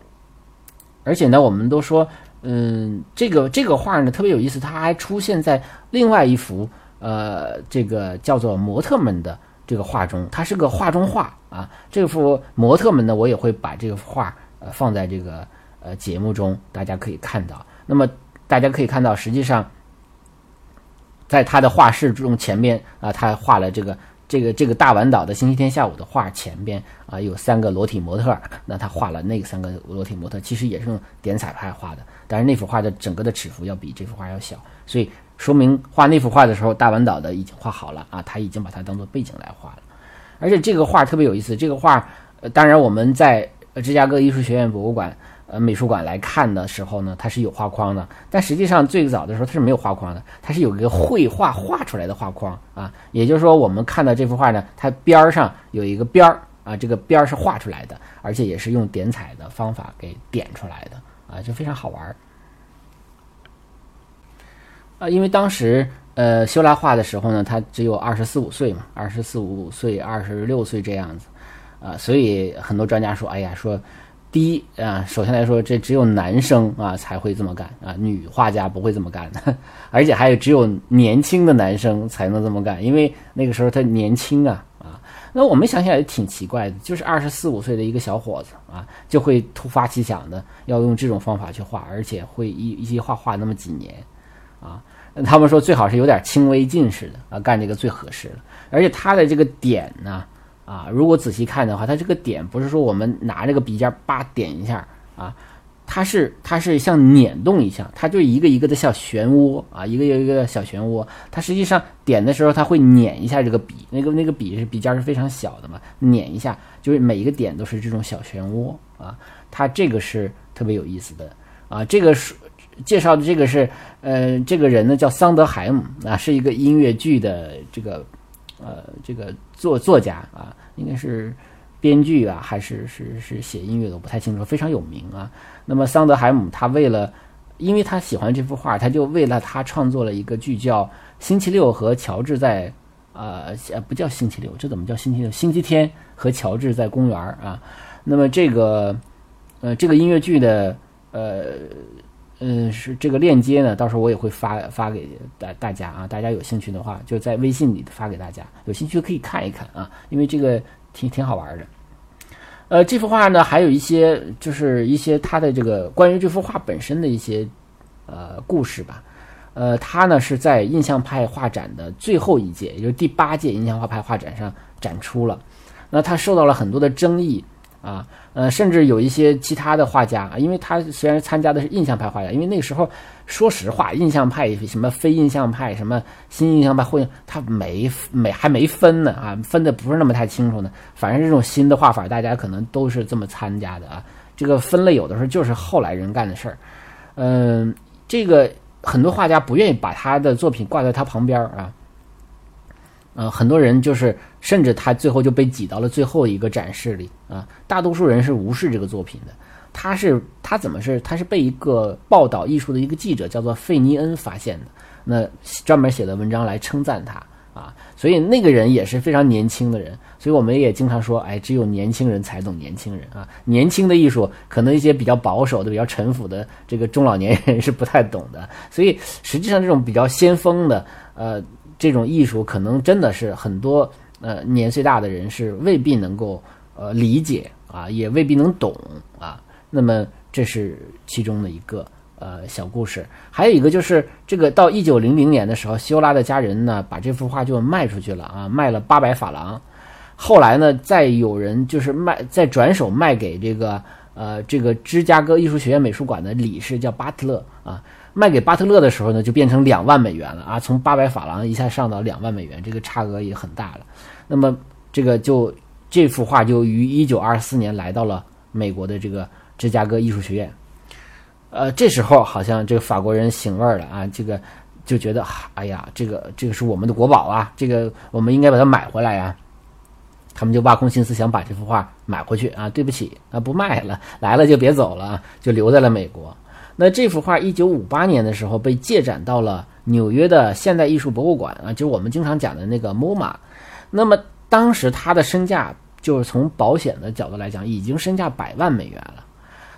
而且呢，我们都说，嗯，这个这个画呢特别有意思，它还出现在另外一幅呃，这个叫做模特们的这个画中，它是个画中画啊。这幅模特们呢，我也会把这个画呃放在这个呃节目中，大家可以看到。那么大家可以看到，实际上在他的画室中前边啊，他画了这个。这个这个大丸岛的星期天下午的画前边啊有三个裸体模特，那他画了那三个裸体模特，其实也是用点彩派画的，但是那幅画的整个的尺幅要比这幅画要小，所以说明画那幅画的时候，大丸岛的已经画好了啊，他已经把它当做背景来画了，而且这个画特别有意思，这个画，呃，当然我们在芝加哥艺术学院博物馆。呃，美术馆来看的时候呢，它是有画框的，但实际上最早的时候它是没有画框的，它是有一个绘画画出来的画框啊。也就是说，我们看到这幅画呢，它边儿上有一个边儿啊，这个边儿是画出来的，而且也是用点彩的方法给点出来的啊，就非常好玩。啊，因为当时呃修拉画的时候呢，他只有二十四五岁嘛，二十四五岁、二十六岁这样子啊，所以很多专家说，哎呀，说。第一啊，首先来说，这只有男生啊才会这么干啊，女画家不会这么干的，而且还有只有年轻的男生才能这么干，因为那个时候他年轻啊啊。那我们想想也挺奇怪的，就是二十四五岁的一个小伙子啊，就会突发奇想的要用这种方法去画，而且会一一些画画那么几年啊。他们说最好是有点轻微近视的啊，干这个最合适了。而且它的这个点呢。啊，如果仔细看的话，它这个点不是说我们拿这个笔尖叭点一下啊，它是它是像捻动一下，它就一个一个的小漩涡啊，一个又一个小漩涡。它实际上点的时候，它会捻一下这个笔，那个那个笔是笔尖是非常小的嘛，捻一下，就是每一个点都是这种小漩涡啊。它这个是特别有意思的啊。这个是介绍的这个是呃，这个人呢叫桑德海姆啊，是一个音乐剧的这个呃这个作作家啊。应该是编剧啊，还是是是写音乐的，我不太清楚。非常有名啊。那么桑德海姆他为了，因为他喜欢这幅画，他就为了他创作了一个剧叫《星期六和乔治在呃不叫星期六，这怎么叫星期六？星期天和乔治在公园啊。那么这个呃这个音乐剧的呃嗯是这个链接呢，到时候我也会发发给大大家啊。大家有兴趣的话，就在微信里发给大家，有兴趣可以看一看啊，因为这个。挺挺好玩的，呃，这幅画呢，还有一些就是一些它的这个关于这幅画本身的一些呃故事吧，呃，它呢是在印象派画展的最后一届，也就是第八届印象画派画展上展出了，那它受到了很多的争议。啊，呃，甚至有一些其他的画家，因为他虽然参加的是印象派画家，因为那个时候，说实话，印象派什么非印象派，什么新印象派，或他没没还没分呢啊，分的不是那么太清楚呢。反正这种新的画法，大家可能都是这么参加的啊。这个分类有的时候就是后来人干的事儿。嗯，这个很多画家不愿意把他的作品挂在他旁边啊。呃，很多人就是，甚至他最后就被挤到了最后一个展示里啊。大多数人是无视这个作品的。他是他怎么是？他是被一个报道艺术的一个记者叫做费尼恩发现的，那专门写的文章来称赞他啊。所以那个人也是非常年轻的人。所以我们也经常说，哎，只有年轻人才懂年轻人啊。年轻的艺术，可能一些比较保守的、比较陈腐的这个中老年人是不太懂的。所以实际上，这种比较先锋的，呃。这种艺术可能真的是很多呃年岁大的人是未必能够呃理解啊，也未必能懂啊。那么这是其中的一个呃小故事，还有一个就是这个到一九零零年的时候，希欧拉的家人呢把这幅画就卖出去了啊，卖了八百法郎。后来呢，再有人就是卖，再转手卖给这个呃这个芝加哥艺术学院美术馆的理事叫巴特勒啊，卖给巴特勒的时候呢，就变成两万美元了啊，从八百法郎一下上到两万美元，这个差额也很大了。那么这个就这幅画就于一九二四年来到了美国的这个。芝加哥艺术学院，呃，这时候好像这个法国人醒味儿了啊，这个就觉得，哎呀，这个这个是我们的国宝啊，这个我们应该把它买回来呀。他们就挖空心思想把这幅画买回去啊。对不起啊，不卖了，来了就别走了，就留在了美国。那这幅画一九五八年的时候被借展到了纽约的现代艺术博物馆啊，就是我们经常讲的那个 MoMA。那么当时他的身价，就是从保险的角度来讲，已经身价百万美元了。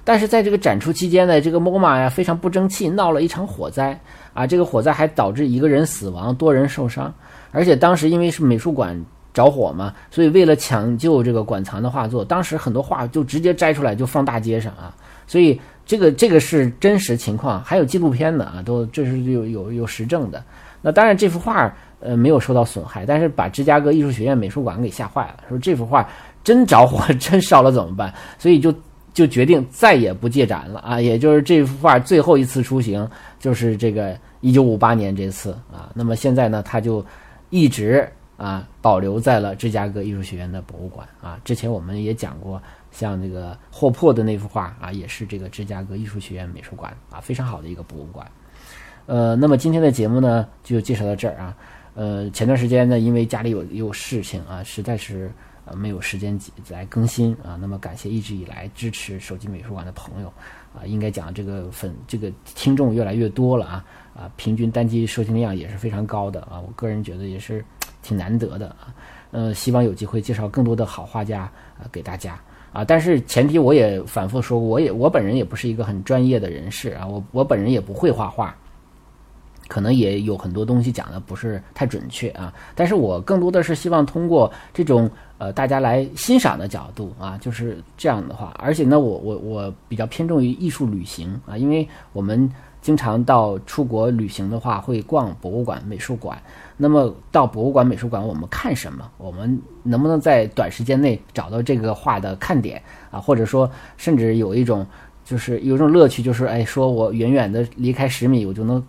但是在这个展出期间呢，这个 MoMA 呀非常不争气，闹了一场火灾啊！这个火灾还导致一个人死亡，多人受伤。而且当时因为是美术馆着火嘛，所以为了抢救这个馆藏的画作，当时很多画就直接摘出来就放大街上啊。所以这个这个是真实情况，还有纪录片的啊，都这是有有有实证的。那当然这幅画呃没有受到损害，但是把芝加哥艺术学院美术馆给吓坏了，说这幅画真着火真烧了怎么办？所以就。就决定再也不借展了啊，也就是这幅画最后一次出行就是这个一九五八年这次啊。那么现在呢，它就一直啊保留在了芝加哥艺术学院的博物馆啊。之前我们也讲过，像这个霍珀的那幅画啊，也是这个芝加哥艺术学院美术馆啊非常好的一个博物馆。呃，那么今天的节目呢就介绍到这儿啊。呃，前段时间呢，因为家里有有事情啊，实在是。呃，没有时间来更新啊。那么感谢一直以来支持手机美术馆的朋友啊，应该讲这个粉这个听众越来越多了啊啊，平均单机收听量也是非常高的啊。我个人觉得也是挺难得的啊。呃，希望有机会介绍更多的好画家啊给大家啊。但是前提我也反复说，我也我本人也不是一个很专业的人士啊，我我本人也不会画画。可能也有很多东西讲的不是太准确啊，但是我更多的是希望通过这种呃大家来欣赏的角度啊，就是这样的话。而且呢，我我我比较偏重于艺术旅行啊，因为我们经常到出国旅行的话，会逛博物馆、美术馆。那么到博物馆、美术馆，我们看什么？我们能不能在短时间内找到这个画的看点啊？或者说，甚至有一种就是有一种乐趣，就是哎，说我远远的离开十米，我就能。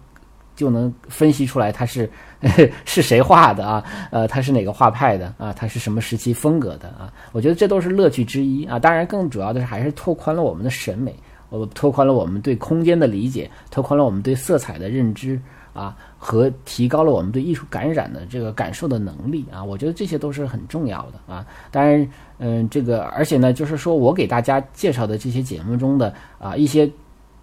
就能分析出来他是 是谁画的啊？呃，他是哪个画派的啊？他是什么时期风格的啊？我觉得这都是乐趣之一啊。当然，更主要的是还是拓宽了我们的审美，我拓宽了我们对空间的理解，拓宽了我们对色彩的认知啊，和提高了我们对艺术感染的这个感受的能力啊。我觉得这些都是很重要的啊。当然，嗯，这个而且呢，就是说我给大家介绍的这些节目中的啊一些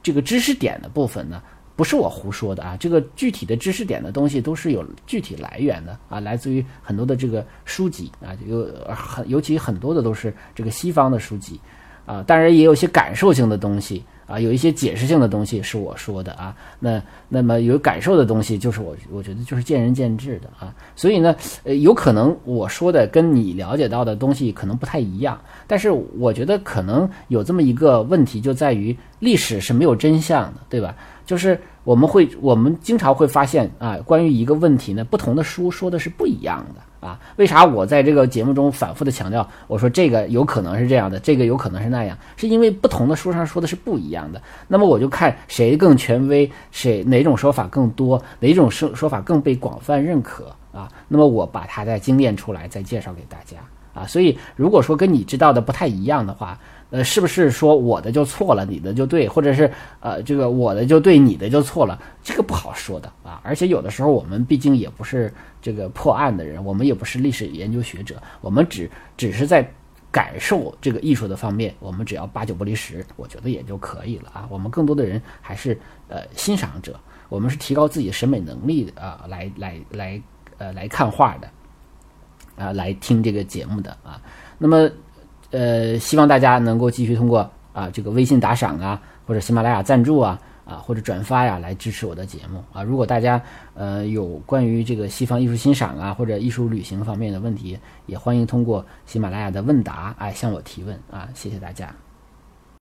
这个知识点的部分呢。不是我胡说的啊，这个具体的知识点的东西都是有具体来源的啊，来自于很多的这个书籍啊，有很尤其很多的都是这个西方的书籍啊，当然也有些感受性的东西啊，有一些解释性的东西是我说的啊，那那么有感受的东西就是我我觉得就是见仁见智的啊，所以呢，呃，有可能我说的跟你了解到的东西可能不太一样，但是我觉得可能有这么一个问题就在于历史是没有真相的，对吧？就是我们会，我们经常会发现啊，关于一个问题呢，不同的书说的是不一样的啊。为啥我在这个节目中反复的强调，我说这个有可能是这样的，这个有可能是那样，是因为不同的书上说的是不一样的。那么我就看谁更权威，谁哪种说法更多，哪种说说法更被广泛认可啊。那么我把它再精炼出来，再介绍给大家啊。所以如果说跟你知道的不太一样的话，呃，是不是说我的就错了，你的就对，或者是呃，这个我的就对，你的就错了？这个不好说的啊。而且有的时候我们毕竟也不是这个破案的人，我们也不是历史研究学者，我们只只是在感受这个艺术的方面，我们只要八九不离十，我觉得也就可以了啊。我们更多的人还是呃欣赏者，我们是提高自己的审美能力啊，来来来呃来看画的啊，来听这个节目的啊。那么。呃，希望大家能够继续通过啊这个微信打赏啊，或者喜马拉雅赞助啊，啊或者转发呀来支持我的节目啊。如果大家呃有关于这个西方艺术欣赏啊或者艺术旅行方面的问题，也欢迎通过喜马拉雅的问答哎向我提问啊。谢谢大家。